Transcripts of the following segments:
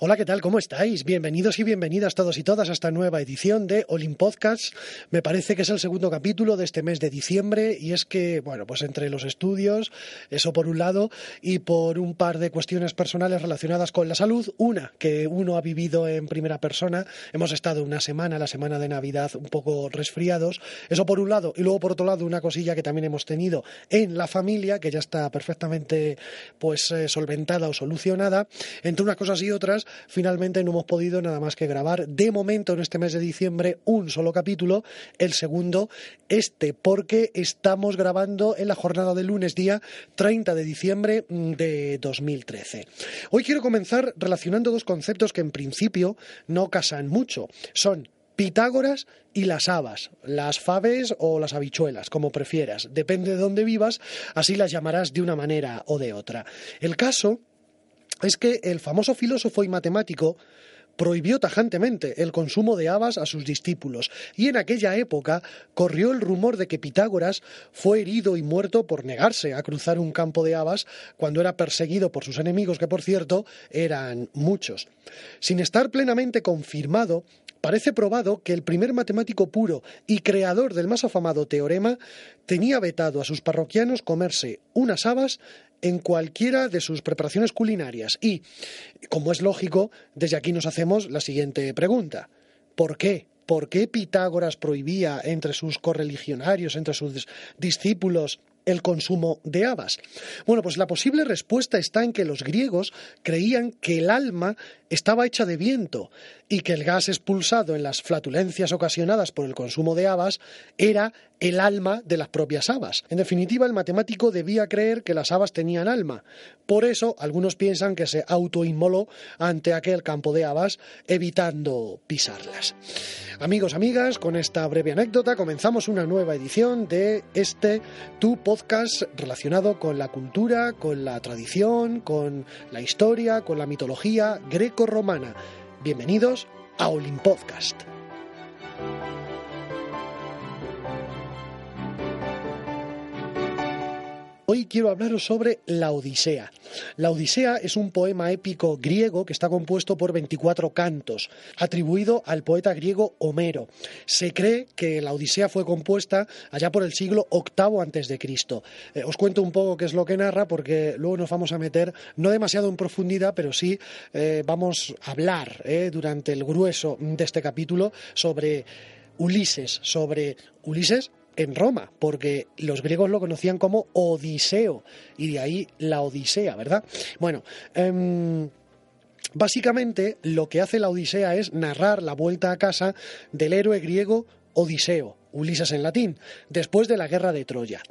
Hola, ¿qué tal? ¿Cómo estáis? Bienvenidos y bienvenidas todos y todas a esta nueva edición de Olin Podcast. Me parece que es el segundo capítulo de este mes de diciembre y es que, bueno, pues entre los estudios, eso por un lado, y por un par de cuestiones personales relacionadas con la salud, una que uno ha vivido en primera persona, hemos estado una semana, la semana de Navidad, un poco resfriados, eso por un lado, y luego por otro lado una cosilla que también hemos tenido en la familia, que ya está perfectamente pues eh, solventada o solucionada, entre unas cosas y otras, finalmente no hemos podido nada más que grabar de momento en este mes de diciembre un solo capítulo, el segundo este, porque estamos grabando en la jornada de lunes día 30 de diciembre mm, de 2013. Hoy quiero comenzar relacionando dos conceptos que en principio no casan mucho. Son Pitágoras y las habas, las faves o las habichuelas, como prefieras. Depende de dónde vivas, así las llamarás de una manera o de otra. El caso es que el famoso filósofo y matemático prohibió tajantemente el consumo de habas a sus discípulos, y en aquella época corrió el rumor de que Pitágoras fue herido y muerto por negarse a cruzar un campo de habas cuando era perseguido por sus enemigos, que por cierto eran muchos. Sin estar plenamente confirmado, parece probado que el primer matemático puro y creador del más afamado teorema tenía vetado a sus parroquianos comerse unas habas en cualquiera de sus preparaciones culinarias. Y, como es lógico, desde aquí nos hacemos la siguiente pregunta. ¿Por qué? ¿Por qué Pitágoras prohibía entre sus correligionarios, entre sus discípulos, el consumo de habas? Bueno, pues la posible respuesta está en que los griegos creían que el alma estaba hecha de viento y que el gas expulsado en las flatulencias ocasionadas por el consumo de habas era el alma de las propias habas. En definitiva, el matemático debía creer que las habas tenían alma. Por eso, algunos piensan que se autoinmoló ante aquel campo de habas, evitando pisarlas. Amigos, amigas, con esta breve anécdota comenzamos una nueva edición de este tu podcast relacionado con la cultura, con la tradición, con la historia, con la mitología greco-romana. Bienvenidos a Olin Hoy quiero hablaros sobre la Odisea. La Odisea es un poema épico griego que está compuesto por 24 cantos, atribuido al poeta griego Homero. Se cree que la Odisea fue compuesta allá por el siglo VIII antes de Cristo. Eh, os cuento un poco qué es lo que narra porque luego nos vamos a meter no demasiado en profundidad, pero sí eh, vamos a hablar eh, durante el grueso de este capítulo sobre Ulises, sobre Ulises en Roma, porque los griegos lo conocían como Odiseo, y de ahí la Odisea, ¿verdad? Bueno, em, básicamente lo que hace la Odisea es narrar la vuelta a casa del héroe griego Odiseo, Ulises en latín, después de la guerra de Troya.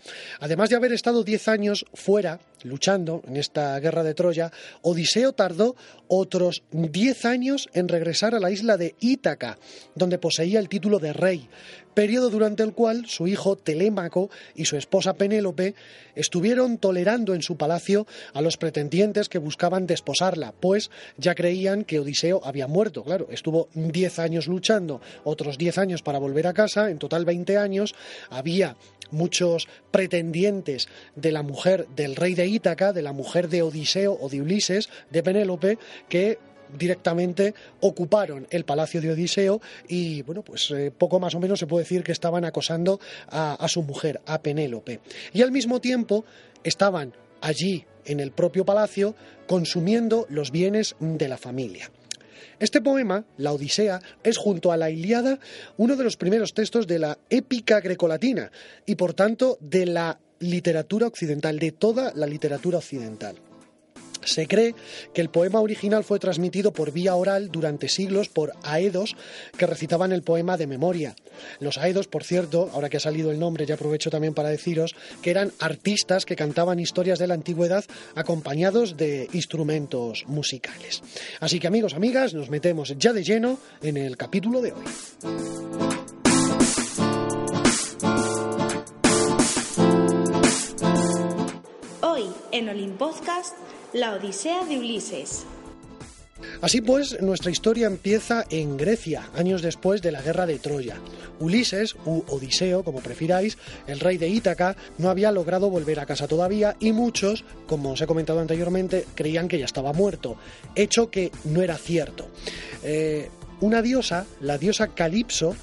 Además de haber estado diez años fuera, luchando en esta guerra de Troya, Odiseo tardó otros diez años en regresar a la isla de Ítaca, donde poseía el título de rey, periodo durante el cual su hijo Telémaco y su esposa Penélope estuvieron tolerando en su palacio a los pretendientes que buscaban desposarla, pues ya creían que Odiseo había muerto. Claro, estuvo diez años luchando, otros diez años para volver a casa, en total veinte años, había muchos pretendientes de la mujer del rey de Ítaca, de la mujer de Odiseo o de Ulises, de Penélope, que directamente ocuparon el palacio de Odiseo y, bueno, pues eh, poco más o menos se puede decir que estaban acosando a, a su mujer, a Penélope. Y al mismo tiempo estaban allí, en el propio palacio, consumiendo los bienes de la familia. Este poema, la Odisea, es junto a la Iliada uno de los primeros textos de la épica grecolatina y por tanto de la literatura occidental, de toda la literatura occidental. Se cree que el poema original fue transmitido por vía oral durante siglos por aedos que recitaban el poema de memoria. Los aedos, por cierto, ahora que ha salido el nombre, ya aprovecho también para deciros que eran artistas que cantaban historias de la antigüedad acompañados de instrumentos musicales. Así que amigos, amigas, nos metemos ya de lleno en el capítulo de hoy. Hoy en Olimpodcast la Odisea de Ulises. Así pues, nuestra historia empieza en Grecia, años después de la guerra de Troya. Ulises, u Odiseo, como prefiráis, el rey de Ítaca, no había logrado volver a casa todavía y muchos, como os he comentado anteriormente, creían que ya estaba muerto, hecho que no era cierto. Eh, una diosa, la diosa Calipso,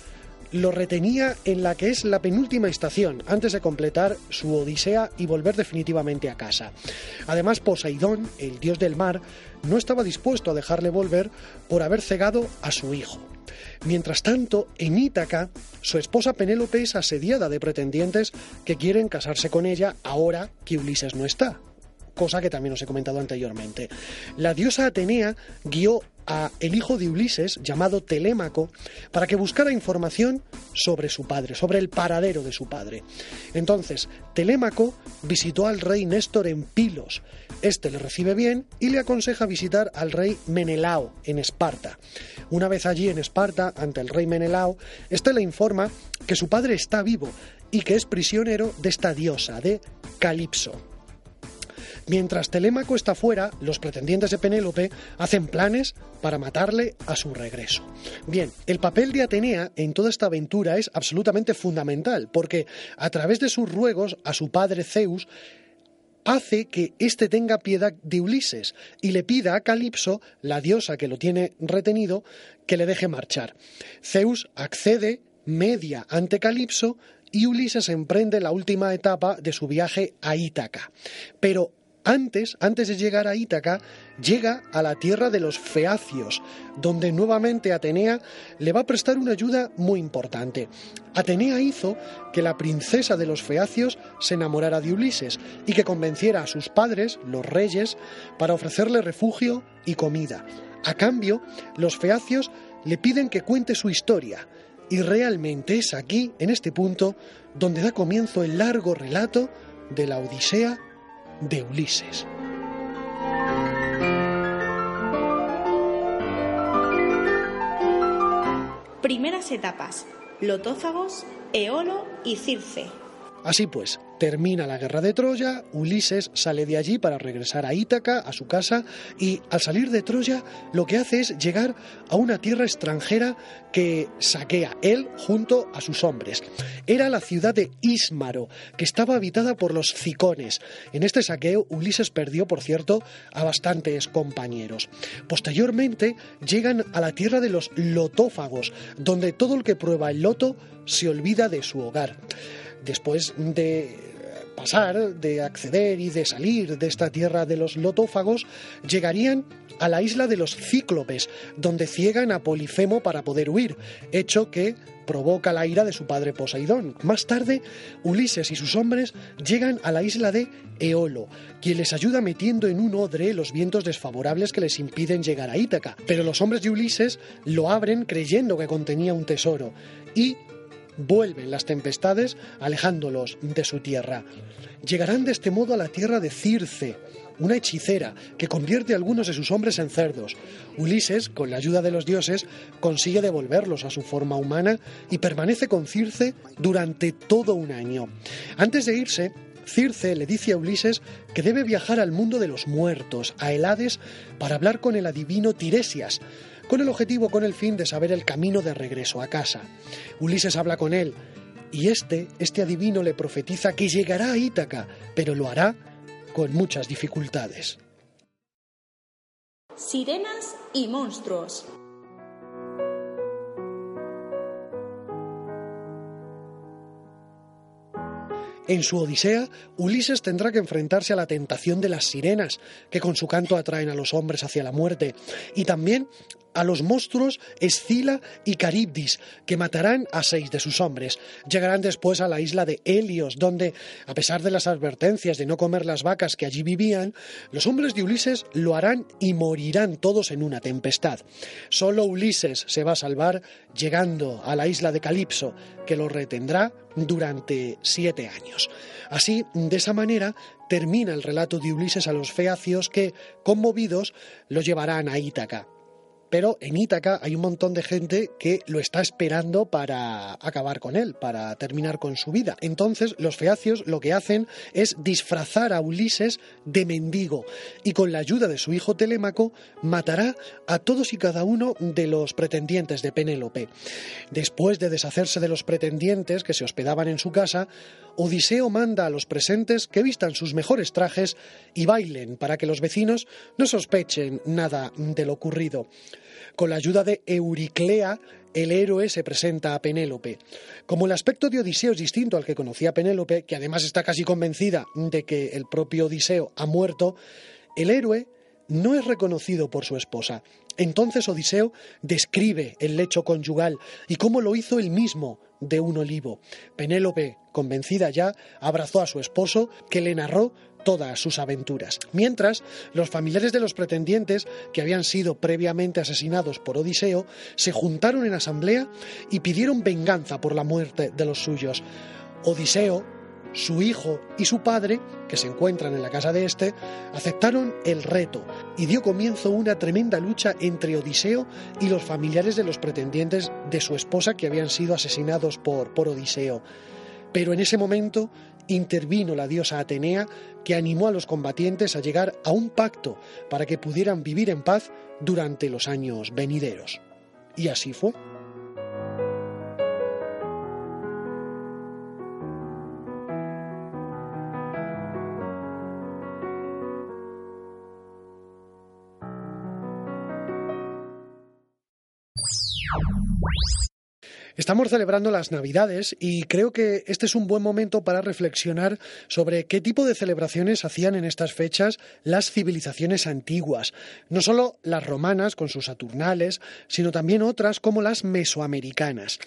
lo retenía en la que es la penúltima estación, antes de completar su odisea y volver definitivamente a casa. Además, Poseidón, el dios del mar, no estaba dispuesto a dejarle volver por haber cegado a su hijo. Mientras tanto, en Ítaca, su esposa Penélope es asediada de pretendientes que quieren casarse con ella ahora que Ulises no está cosa que también os he comentado anteriormente. La diosa Atenea guió a el hijo de Ulises, llamado Telémaco, para que buscara información sobre su padre, sobre el paradero de su padre. Entonces, Telémaco visitó al rey Néstor en Pilos. Este le recibe bien y le aconseja visitar al rey Menelao en Esparta. Una vez allí en Esparta, ante el rey Menelao, este le informa que su padre está vivo y que es prisionero de esta diosa, de Calipso. Mientras Telémaco está fuera, los pretendientes de Penélope hacen planes para matarle a su regreso. Bien, el papel de Atenea en toda esta aventura es absolutamente fundamental, porque a través de sus ruegos a su padre Zeus, hace que éste tenga piedad de Ulises y le pida a Calipso, la diosa que lo tiene retenido, que le deje marchar. Zeus accede, media ante Calipso y Ulises emprende la última etapa de su viaje a Ítaca. Pero antes, antes de llegar a Ítaca, llega a la tierra de los feacios, donde nuevamente Atenea le va a prestar una ayuda muy importante. Atenea hizo que la princesa de los feacios se enamorara de Ulises y que convenciera a sus padres, los reyes, para ofrecerle refugio y comida. A cambio, los feacios le piden que cuente su historia, y realmente es aquí, en este punto, donde da comienzo el largo relato de la Odisea de Ulises. Primeras etapas: Lotófagos, Eolo y Circe. Así pues, termina la guerra de Troya, Ulises sale de allí para regresar a Ítaca, a su casa, y al salir de Troya lo que hace es llegar a una tierra extranjera que saquea él junto a sus hombres. Era la ciudad de Ismaro, que estaba habitada por los cicones. En este saqueo Ulises perdió, por cierto, a bastantes compañeros. Posteriormente llegan a la tierra de los lotófagos, donde todo el que prueba el loto se olvida de su hogar después de pasar, de acceder y de salir de esta tierra de los lotófagos, llegarían a la isla de los cíclopes, donde ciegan a Polifemo para poder huir, hecho que provoca la ira de su padre Poseidón. Más tarde, Ulises y sus hombres llegan a la isla de Eolo, quien les ayuda metiendo en un odre los vientos desfavorables que les impiden llegar a Ítaca. Pero los hombres de Ulises lo abren creyendo que contenía un tesoro y vuelven las tempestades alejándolos de su tierra. Llegarán de este modo a la tierra de Circe, una hechicera que convierte a algunos de sus hombres en cerdos. Ulises, con la ayuda de los dioses, consigue devolverlos a su forma humana y permanece con Circe durante todo un año. Antes de irse, Circe le dice a Ulises que debe viajar al mundo de los muertos, a Helades, para hablar con el adivino Tiresias, con el objetivo, con el fin de saber el camino de regreso a casa. Ulises habla con él y este, este adivino le profetiza que llegará a Ítaca, pero lo hará con muchas dificultades. Sirenas y monstruos. En su Odisea, Ulises tendrá que enfrentarse a la tentación de las sirenas, que con su canto atraen a los hombres hacia la muerte, y también a los monstruos Escila y Caribdis, que matarán a seis de sus hombres. Llegarán después a la isla de Helios, donde, a pesar de las advertencias de no comer las vacas que allí vivían, los hombres de Ulises lo harán y morirán todos en una tempestad. Solo Ulises se va a salvar llegando a la isla de Calipso, que lo retendrá durante siete años. Así, de esa manera, termina el relato de Ulises a los feacios que, conmovidos, lo llevarán a Ítaca pero en Ítaca hay un montón de gente que lo está esperando para acabar con él, para terminar con su vida. Entonces los feacios lo que hacen es disfrazar a Ulises de mendigo y con la ayuda de su hijo Telémaco matará a todos y cada uno de los pretendientes de Penélope. Después de deshacerse de los pretendientes que se hospedaban en su casa, Odiseo manda a los presentes que vistan sus mejores trajes y bailen para que los vecinos no sospechen nada de lo ocurrido. Con la ayuda de Euriclea, el héroe se presenta a Penélope. Como el aspecto de Odiseo es distinto al que conocía Penélope, que además está casi convencida de que el propio Odiseo ha muerto, el héroe no es reconocido por su esposa. Entonces Odiseo describe el lecho conyugal y cómo lo hizo él mismo de un olivo. Penélope, convencida ya, abrazó a su esposo, que le narró todas sus aventuras. Mientras, los familiares de los pretendientes, que habían sido previamente asesinados por Odiseo, se juntaron en asamblea y pidieron venganza por la muerte de los suyos. Odiseo, su hijo y su padre, que se encuentran en la casa de este, aceptaron el reto y dio comienzo una tremenda lucha entre Odiseo y los familiares de los pretendientes de su esposa que habían sido asesinados por, por Odiseo. Pero en ese momento intervino la diosa Atenea que animó a los combatientes a llegar a un pacto para que pudieran vivir en paz durante los años venideros. Y así fue. Estamos celebrando las Navidades y creo que este es un buen momento para reflexionar sobre qué tipo de celebraciones hacían en estas fechas las civilizaciones antiguas, no solo las romanas con sus Saturnales, sino también otras como las mesoamericanas.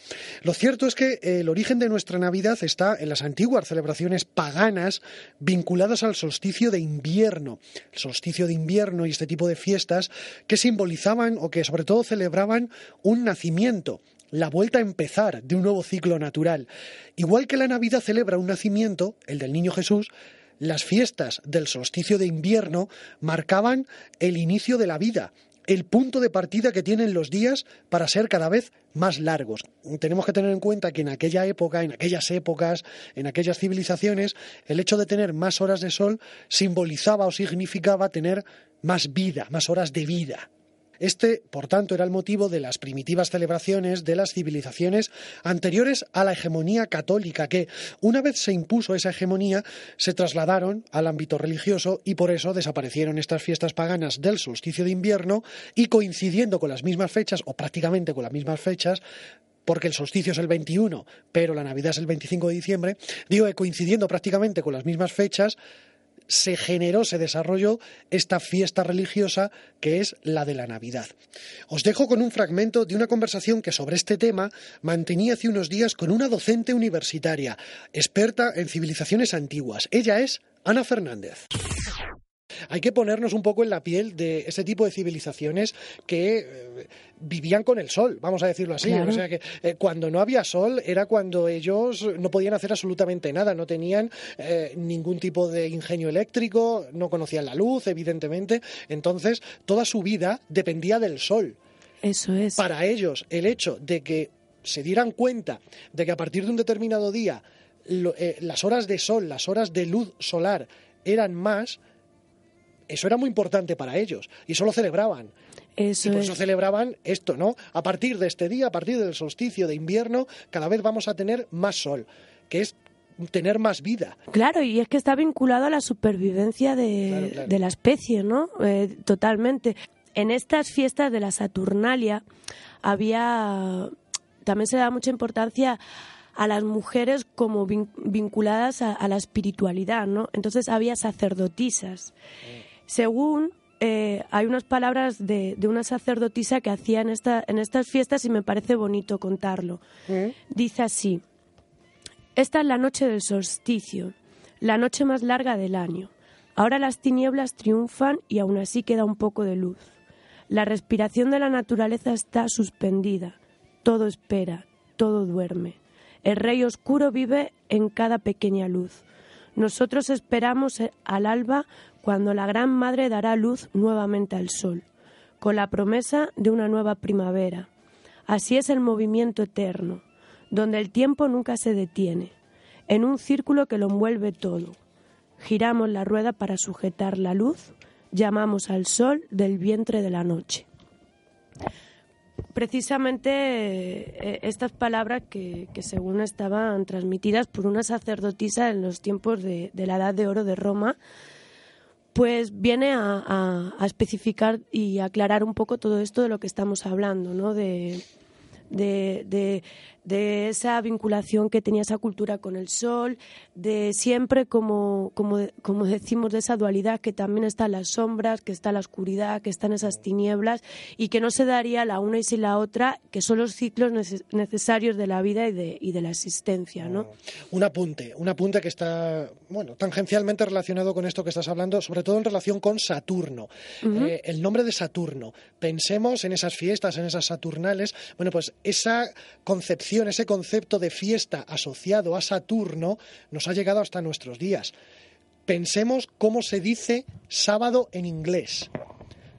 Lo cierto es que el origen de nuestra Navidad está en las antiguas celebraciones paganas vinculadas al solsticio de invierno, el solsticio de invierno y este tipo de fiestas que simbolizaban o que sobre todo celebraban un nacimiento la vuelta a empezar de un nuevo ciclo natural. Igual que la Navidad celebra un nacimiento, el del Niño Jesús, las fiestas del solsticio de invierno marcaban el inicio de la vida, el punto de partida que tienen los días para ser cada vez más largos. Tenemos que tener en cuenta que en aquella época, en aquellas épocas, en aquellas civilizaciones, el hecho de tener más horas de sol simbolizaba o significaba tener más vida, más horas de vida. Este, por tanto, era el motivo de las primitivas celebraciones de las civilizaciones anteriores a la hegemonía católica, que, una vez se impuso esa hegemonía, se trasladaron al ámbito religioso y por eso desaparecieron estas fiestas paganas del solsticio de invierno y coincidiendo con las mismas fechas, o prácticamente con las mismas fechas, porque el solsticio es el 21, pero la Navidad es el 25 de diciembre, digo coincidiendo prácticamente con las mismas fechas, se generó, se desarrolló esta fiesta religiosa que es la de la Navidad. Os dejo con un fragmento de una conversación que sobre este tema mantenía hace unos días con una docente universitaria, experta en civilizaciones antiguas. Ella es Ana Fernández hay que ponernos un poco en la piel de ese tipo de civilizaciones que eh, vivían con el sol, vamos a decirlo así. O sea que eh, cuando no había sol era cuando ellos no podían hacer absolutamente nada, no tenían eh, ningún tipo de ingenio eléctrico, no conocían la luz, evidentemente. Entonces, toda su vida dependía del sol. Eso es. Para ellos, el hecho de que se dieran cuenta de que a partir de un determinado día las horas de sol, las horas de luz solar eran más, eso era muy importante para ellos y eso lo celebraban. Eso y por eso celebraban esto, ¿no? A partir de este día, a partir del solsticio de invierno, cada vez vamos a tener más sol, que es tener más vida. Claro, y es que está vinculado a la supervivencia de, la especie, ¿no? Eh, totalmente. En estas fiestas de la Saturnalia había también se da mucha importancia a las mujeres como vinculadas a, la espiritualidad, ¿no? Entonces había sacerdotisas. Mm según eh, hay unas palabras de, una sacerdotisa que hacía en, esta, en estas fiestas y me parece bonito contarlo. ¿Mm? Dice así, esta es la noche del solsticio, la noche más larga del año. Ahora las tinieblas triunfan y aún así queda un poco de luz. La respiración de la naturaleza está suspendida, todo espera, todo duerme. El rey oscuro vive en cada pequeña luz. Nosotros esperamos al alba cuando la Gran Madre dará luz nuevamente al sol, con la promesa de una nueva primavera. Así es el movimiento eterno, donde el tiempo nunca se detiene, en un círculo que lo envuelve todo. Giramos la rueda para sujetar la luz, llamamos al sol del vientre de la noche. Precisamente eh, estas palabras que, según estaban transmitidas por una sacerdotisa en los tiempos de la Edad de Oro de Roma, pues viene a, especificar y aclarar un poco todo esto de lo que estamos hablando, ¿no? De, esa vinculación que tenía esa cultura con el sol, de siempre, como, como, como decimos, de esa dualidad que también están las sombras, que está la oscuridad, que están esas tinieblas y que no se daría la una y sin la otra, que son los ciclos necesarios de la vida y de, y de la existencia. ¿no? Un apunte, un apunte que está bueno, tangencialmente relacionado con esto que estás hablando, sobre todo en relación con Saturno. Eh, el nombre de Saturno. Pensemos en esas fiestas, en esas Saturnales. Bueno, pues esa concepción ese concepto de fiesta asociado a Saturno, nos ha llegado hasta nuestros días. Pensemos cómo se dice sábado en inglés.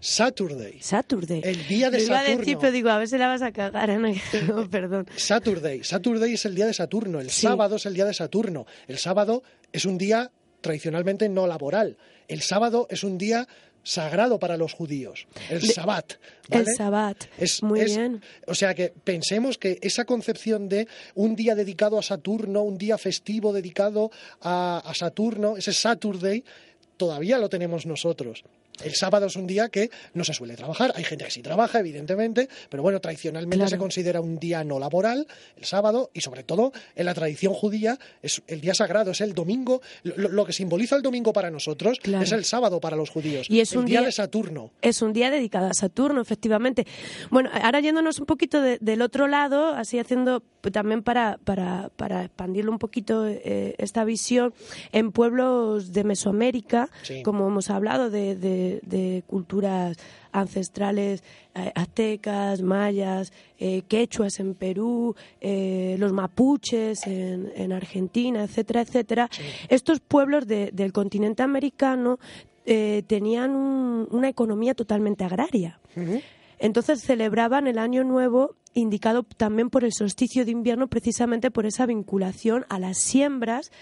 Saturday. Saturday. El día de Saturno. Iba a decir, pero digo, a ver si la vas a cagar. No, perdón. Saturday. Saturday es el día de Saturno. El sábado es el día de Saturno. El sábado es un día tradicionalmente no laboral. El sábado es un día sagrado para los judíos, el Sabbat. El Sabbat, es, muy bien. O sea que pensemos que esa concepción de un día dedicado a Saturno, un día festivo dedicado a, a Saturno, ese Saturday, todavía lo tenemos nosotros. El sábado es un día que no se suele trabajar. Hay gente que sí trabaja, evidentemente, pero bueno, tradicionalmente se considera un día no laboral, el sábado, y sobre todo en la tradición judía es el día sagrado, es el domingo. Lo, que simboliza el domingo para nosotros es el sábado para los judíos. Y es un día, de Saturno. Es un día dedicado a Saturno, efectivamente. Bueno, ahora yéndonos un poquito del otro lado, así haciendo también para, para, para expandirlo un poquito eh, esta visión, en pueblos de Mesoamérica, como hemos hablado de de, culturas ancestrales eh, aztecas, mayas, eh, quechuas en Perú, eh, los mapuches en, Argentina, etcétera, etcétera. Estos pueblos del continente americano tenían una economía totalmente agraria. Entonces celebraban el Año Nuevo indicado también por el solsticio de invierno precisamente por esa vinculación a las siembras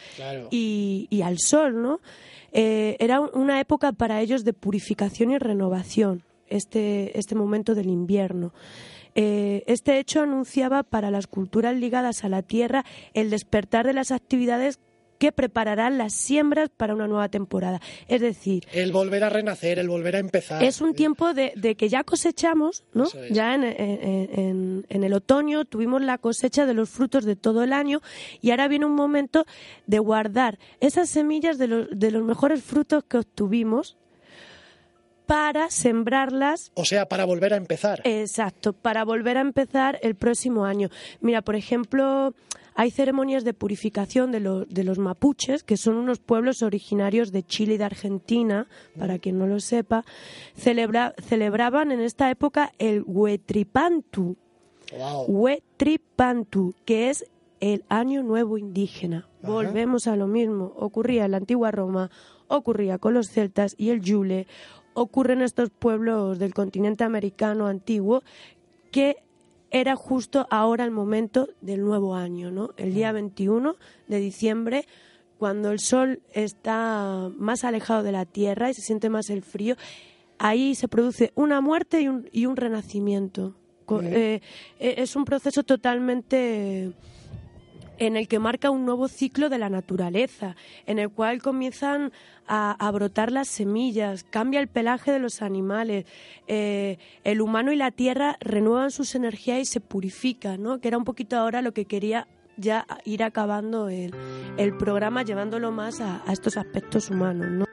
y, y, al sol, ¿no? Eh, era una época para ellos de purificación y renovación, este, este momento del invierno. Eh, este hecho anunciaba para las culturas ligadas a la tierra el despertar de las actividades que prepararán las siembras para una nueva temporada. Es decir... El volver a renacer, el volver a empezar. Es un tiempo de, que ya cosechamos, ¿no? Ya en, el otoño tuvimos la cosecha de los frutos de todo el año y ahora viene un momento de guardar esas semillas de los, de los mejores frutos que obtuvimos para sembrarlas. O sea, para volver a empezar. Exacto, para volver a empezar el próximo año. Mira, por ejemplo, hay ceremonias de purificación de, los mapuches, que son unos pueblos originarios de Chile y de Argentina, para quien no lo sepa, celebraban en esta época el Huetripantu. Huetripantu, que es el Año Nuevo Indígena. Volvemos a lo mismo. Ocurría en la antigua Roma, ocurría con los celtas y el Yule, ocurre en estos pueblos del continente americano antiguo que era justo ahora el momento del nuevo año, ¿no? El día 21 mm. de diciembre, cuando el sol está más alejado de la tierra y se siente más el frío, ahí se produce una muerte y un, y un renacimiento. Eh, eh, es un proceso totalmente en el que marca un nuevo ciclo de la naturaleza, en el cual comienzan a, brotar las semillas, cambia el pelaje de los animales, eh, el humano y la tierra renuevan sus energías y se purifican, ¿no? que era un poquito ahora lo que quería ya ir acabando el, programa, llevándolo más a, a estos aspectos humanos. ¿no?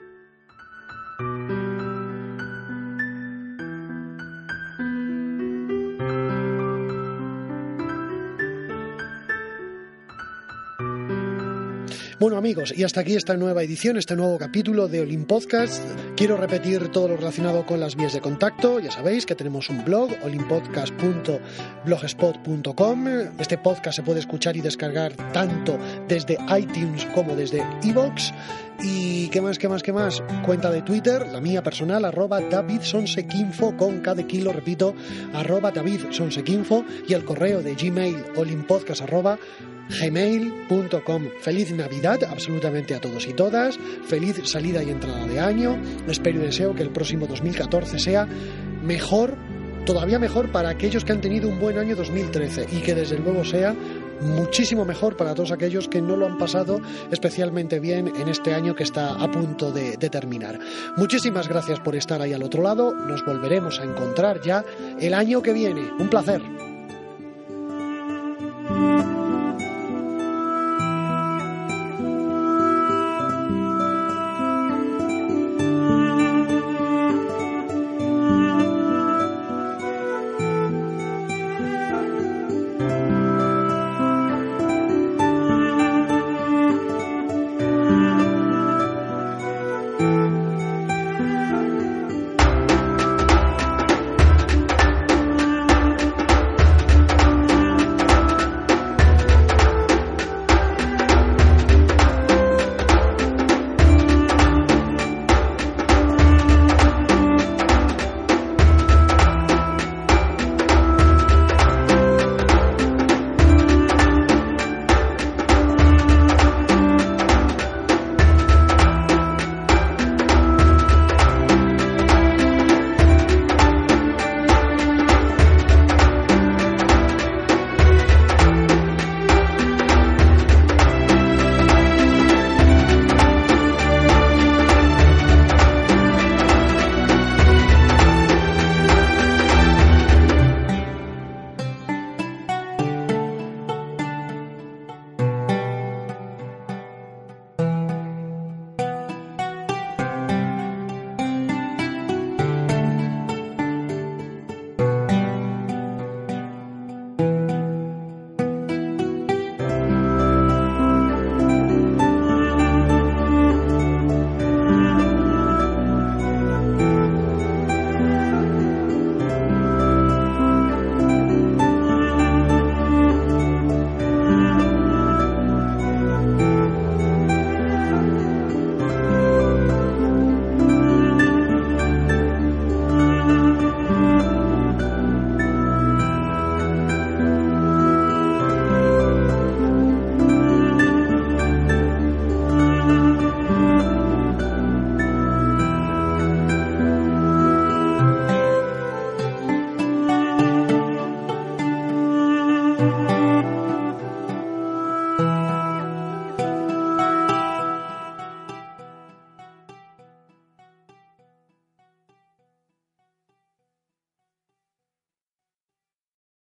Bueno amigos, y hasta aquí esta nueva edición, este nuevo capítulo de Olim Podcast. Quiero repetir todo lo relacionado con las vías de contacto. Ya sabéis que tenemos un blog, olimpodcast.blogspot.com. Este podcast se puede escuchar y descargar tanto desde iTunes como desde iVoox. Y qué más, qué más, qué más. Cuenta de Twitter, la mía personal, arroba davidsonsequinfo con cada kilo, repito, davidsonsequinfo y el correo de Gmail, olimpodcast gmail.com. Feliz Navidad absolutamente a todos y todas, feliz salida y entrada de año, espero y deseo que el próximo 2014 sea mejor, todavía mejor para aquellos que han tenido un buen año 2013 y que desde luego sea muchísimo mejor para todos aquellos que no lo han pasado especialmente bien en este año que está a punto de, terminar. Muchísimas gracias por estar ahí al otro lado. Nos volveremos a encontrar ya el año que viene. Un placer.